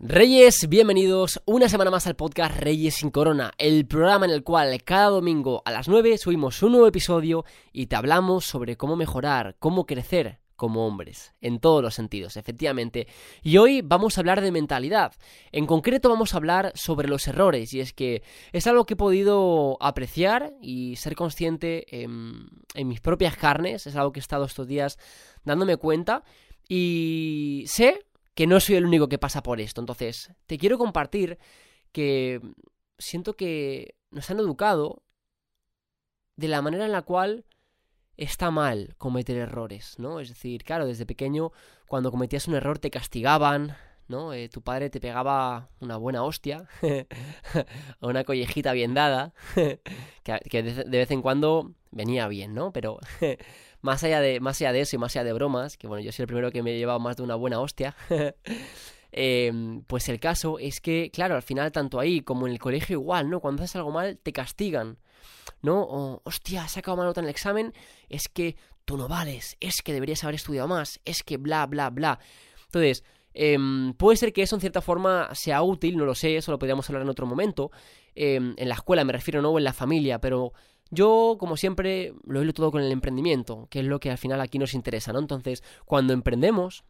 Reyes, bienvenidos una semana más al podcast Reyes sin Corona, el programa en el cual cada domingo a las 9 subimos un nuevo episodio y te hablamos sobre cómo mejorar, cómo crecer como hombres, en todos los sentidos, efectivamente. Y hoy vamos a hablar de mentalidad. En concreto vamos a hablar sobre los errores, y es que es algo que he podido apreciar y ser consciente en, en mis propias carnes, es algo que he estado estos días dándome cuenta, y sé que no soy el único que pasa por esto. Entonces, te quiero compartir que siento que nos han educado de la manera en la cual está mal cometer errores, ¿no? Es decir, claro, desde pequeño, cuando cometías un error te castigaban, ¿no? Eh, tu padre te pegaba una buena hostia, o una collejita bien dada, que, de, vez en cuando venía bien, ¿no? Pero más allá de, más allá de eso y más allá de bromas, que bueno, yo soy el primero que me he llevado más de una buena hostia, em, pues el caso es que, claro, al final, tanto ahí como en el colegio igual, ¿no? Cuando haces algo mal, te castigan, ¿no? O, hostia, has sacado mal nota en el examen, es que tú no vales, es que deberías haber estudiado más, es que bla, bla, bla. Entonces, em, puede ser que eso en cierta forma sea útil, no lo sé, eso lo podríamos hablar en otro momento. Em, en la escuela me refiero, no, o en la familia, pero yo, como siempre, lo hilo todo con el emprendimiento, que es lo que al final aquí nos interesa, ¿no? Entonces, cuando emprendemos,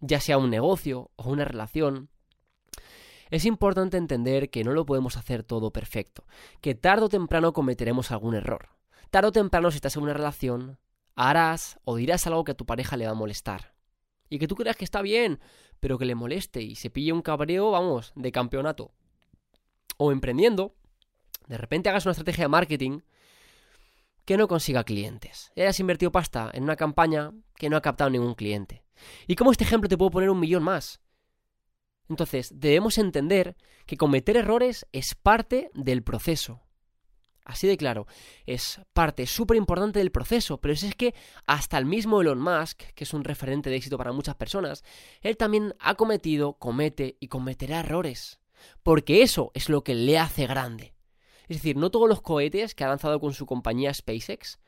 ya sea un negocio o una relación, es importante entender que no lo podemos hacer todo perfecto, que tarde o temprano cometeremos algún error. Tarde o temprano, si estás en una relación, harás o dirás algo que a tu pareja le va a molestar. Y que tú creas que está bien, pero que le moleste y se pille un cabreo, vamos, de campeonato. O emprendiendo, de repente hagas una estrategia de marketing que no consiga clientes. Hayas invertido pasta en una campaña que no ha captado ningún cliente. Y como este ejemplo te puedo poner un millón más. Entonces, debemos entender que cometer errores es parte del proceso. Así de claro, es parte súper importante del proceso, pero es que hasta el mismo Elon Musk, que es un referente de éxito para muchas personas, él también ha cometido, comete y cometerá errores. Porque eso es lo que le hace grande. Es decir, no todos los cohetes que ha lanzado con su compañía SpaceX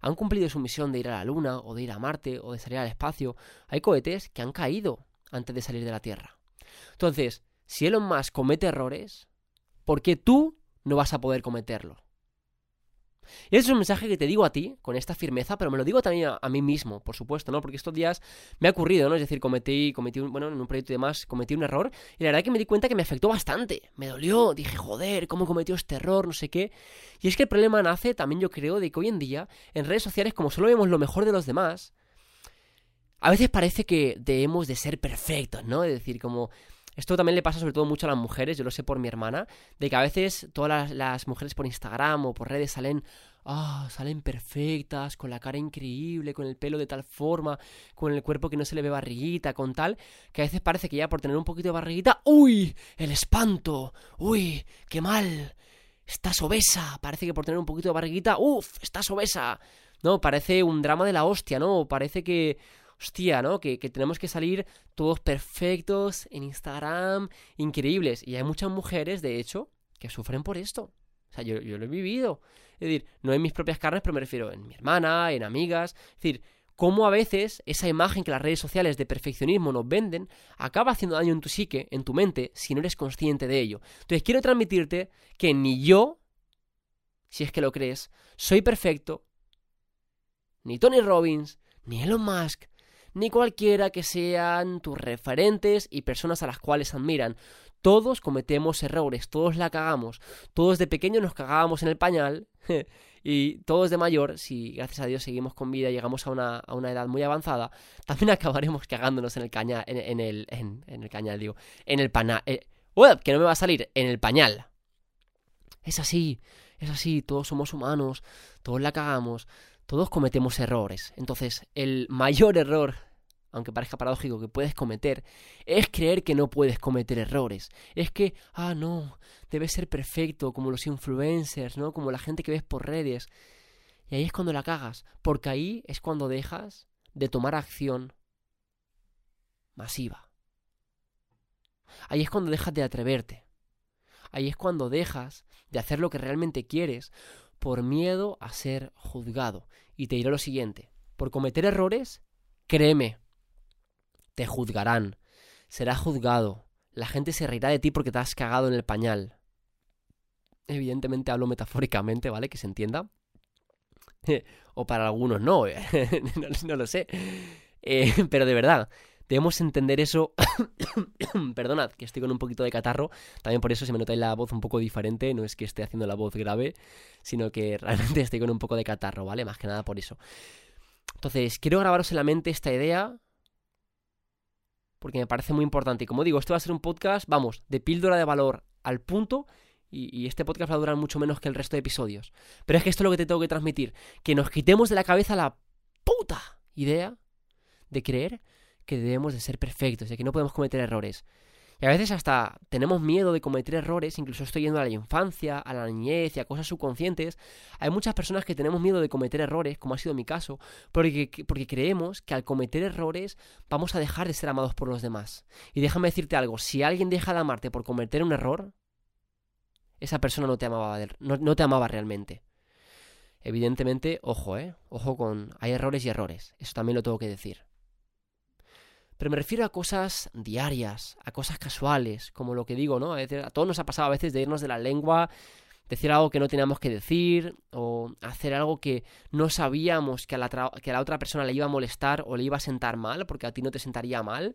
han cumplido su misión de ir a la Luna o de ir a Marte o de salir al espacio. Hay cohetes que han caído antes de salir de la Tierra. Entonces, si Elon Musk comete errores, ¿por qué tú no vas a poder cometerlo? Y ese es un mensaje que te digo a ti, con esta firmeza, pero me lo digo también a, mí mismo, por supuesto, ¿no? Porque estos días me ha ocurrido, ¿no? Es decir, cometí, cometí un, bueno, en un proyecto y demás, cometí un error, y la verdad que me di cuenta que me afectó bastante. Me dolió, dije, joder, ¿cómo cometió este error? No sé qué. Y es que el problema nace también, yo creo, de que hoy en día, en redes sociales, como solo vemos lo mejor de los demás, a veces parece que debemos de ser perfectos, ¿no? Es decir, como esto también le pasa sobre todo mucho a las mujeres, yo lo sé por mi hermana, de que a veces todas las, mujeres por Instagram o por redes salen, ah, salen perfectas, con la cara increíble, con el pelo de tal forma, con el cuerpo que no se le ve barriguita, con tal, que a veces parece que ya por tener un poquito de barriguita, ¡uy! ¡El espanto! ¡Uy! ¡Qué mal! Estás obesa. Parece que por tener un poquito de barriguita, ¡uf! Estás obesa. No, parece un drama de la hostia, ¿no? Parece que hostia, ¿no? Que, tenemos que salir todos perfectos en Instagram, increíbles. Y hay muchas mujeres, de hecho, que sufren por esto. O sea, yo, lo he vivido. Es decir, no en mis propias carnes, pero me refiero en mi hermana, en amigas. Es decir, cómo a veces esa imagen que las redes sociales de perfeccionismo nos venden acaba haciendo daño en tu psique, en tu mente, si no eres consciente de ello. Entonces quiero transmitirte que ni yo, si es que lo crees, soy perfecto, ni Tony Robbins, ni Elon Musk, ni cualquiera que sean tus referentes y personas a las cuales admiran. Todos cometemos errores, todos la cagamos, todos de pequeño nos cagábamos en el pañal y todos de mayor, si gracias a Dios seguimos con vida y llegamos a una, a una edad muy avanzada, también acabaremos cagándonos en el cañal, en, el, en, el cañal, digo, en el pañal, eh, que no me va a salir, en el pañal. Es así, es así, todos somos humanos, todos la cagamos, todos cometemos errores. Entonces, el mayor error, aunque parezca paradójico, que puedes cometer, es creer que no puedes cometer errores. Es que, ah, no, debes ser perfecto, como los influencers, ¿no? Como la gente que ves por redes. Y ahí es cuando la cagas, porque ahí es cuando dejas de tomar acción masiva. Ahí es cuando dejas de atreverte. Ahí es cuando dejas de hacer lo que realmente quieres por miedo a ser juzgado. Y te diré lo siguiente, por cometer errores, créeme, te juzgarán. serás juzgado, la gente se reirá de ti porque te has cagado en el pañal. Evidentemente hablo metafóricamente, ¿vale? Que se entienda. o para algunos no, no, lo sé. Eh, pero de verdad, debemos entender eso. Perdonad, que estoy con un poquito de catarro. También por eso se me nota la voz un poco diferente. No es que esté haciendo la voz grave, sino que realmente estoy con un poco de catarro, ¿vale? Más que nada por eso. Entonces, quiero grabaros en la mente esta idea. Porque me parece muy importante. Y como digo, esto va a ser un podcast, vamos, de píldora de valor al punto. Y, y, este podcast va a durar mucho menos que el resto de episodios. Pero es que esto es lo que te tengo que transmitir. Que nos quitemos de la cabeza la puta idea de creer que debemos de ser perfectos, de que no podemos cometer errores. Y a veces hasta tenemos miedo de cometer errores, incluso estoy yendo a la infancia, a la niñez y a cosas subconscientes. Hay muchas personas que tenemos miedo de cometer errores, como ha sido mi caso, porque, porque creemos que al cometer errores vamos a dejar de ser amados por los demás. Y déjame decirte algo, si alguien deja de amarte por cometer un error, esa persona no te amaba, no, no te amaba realmente. Evidentemente, ojo, ¿eh? Ojo con... Hay errores y errores. Eso también lo tengo que decir. Pero me refiero a cosas diarias, a cosas casuales, como lo que digo, ¿no? A, todos nos ha pasado a veces de irnos de la lengua, decir algo que no teníamos que decir, o hacer algo que no sabíamos que a, la que a la otra persona le iba a molestar o le iba a sentar mal, porque a ti no te sentaría mal,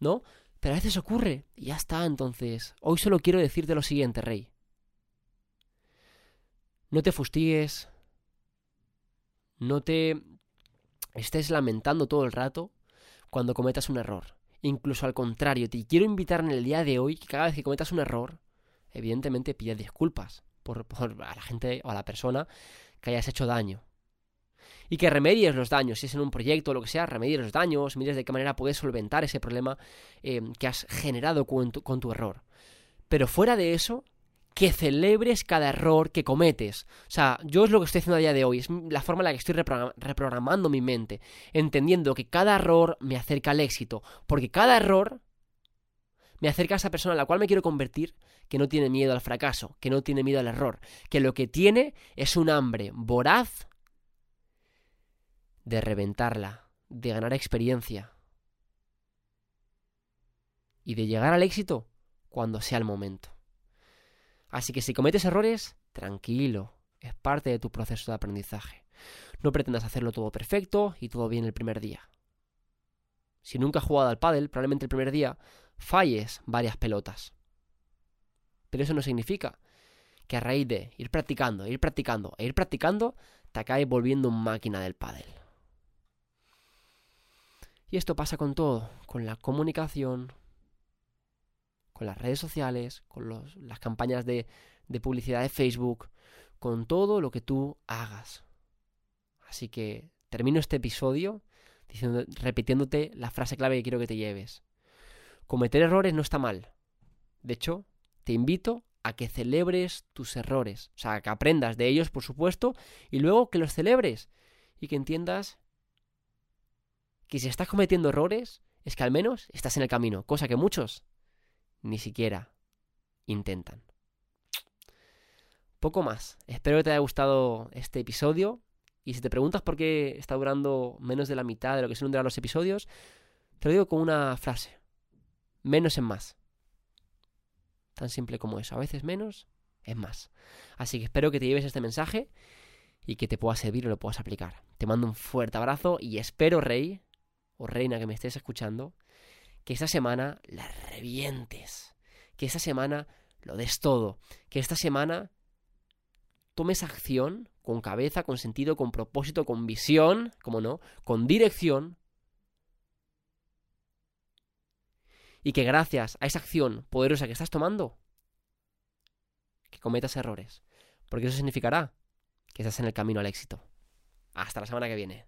¿no? Pero a veces ocurre, y ya está, entonces. Hoy solo quiero decirte lo siguiente, Rey. No te fustigues, no te estés lamentando todo el rato, cuando cometas un error. Incluso al contrario, te quiero invitar en el día de hoy que cada vez que cometas un error, evidentemente pidas disculpas por, a la gente o a la persona que hayas hecho daño. Y que remedies los daños, si es en un proyecto o lo que sea, remedies los daños, mires de qué manera puedes solventar ese problema eh, que has generado con tu error. Pero fuera de eso, que celebres cada error que cometes. O sea, yo es lo que estoy haciendo a día de hoy, es la forma en la que estoy reprogramando mi mente, entendiendo que cada error me acerca al éxito, porque cada error me acerca a esa persona a la cual me quiero convertir, que no tiene miedo al fracaso, que no tiene miedo al error, que lo que tiene es un hambre voraz de reventarla, de ganar experiencia y de llegar al éxito cuando sea el momento. Así que si cometes errores, tranquilo, es parte de tu proceso de aprendizaje. No pretendas hacerlo todo perfecto y todo bien el primer día. Si nunca has jugado al pádel, probablemente el primer día falles varias pelotas. Pero eso no significa que a raíz de ir practicando, ir practicando e ir practicando, te acabes volviendo máquina del pádel. Y esto pasa con todo, con la comunicación, con las redes sociales, con las campañas de, publicidad de Facebook, con todo lo que tú hagas. Así que termino este episodio repitiéndote la frase clave que quiero que te lleves. Cometer errores no está mal. De hecho, te invito a que celebres tus errores. O sea, que aprendas de ellos, por supuesto, y luego que los celebres. Y que entiendas que si estás cometiendo errores, es que al menos estás en el camino, cosa que muchos ni siquiera intentan. Poco más. Espero que te haya gustado este episodio. Y si te preguntas por qué está durando menos de la mitad de lo que suelen durar los episodios, te lo digo con una frase. Menos es más. Tan simple como eso. A veces menos es más. Así que espero que te lleves este mensaje y que te pueda servir y lo puedas aplicar. Te mando un fuerte abrazo y espero, rey o reina que me estés escuchando, que esta semana la revientes, que esta semana lo des todo, que esta semana tomes acción con cabeza, con sentido, con propósito, con visión, como no, con dirección, y que gracias a esa acción poderosa que estás tomando, que cometas errores, porque eso significará que estás en el camino al éxito. Hasta la semana que viene.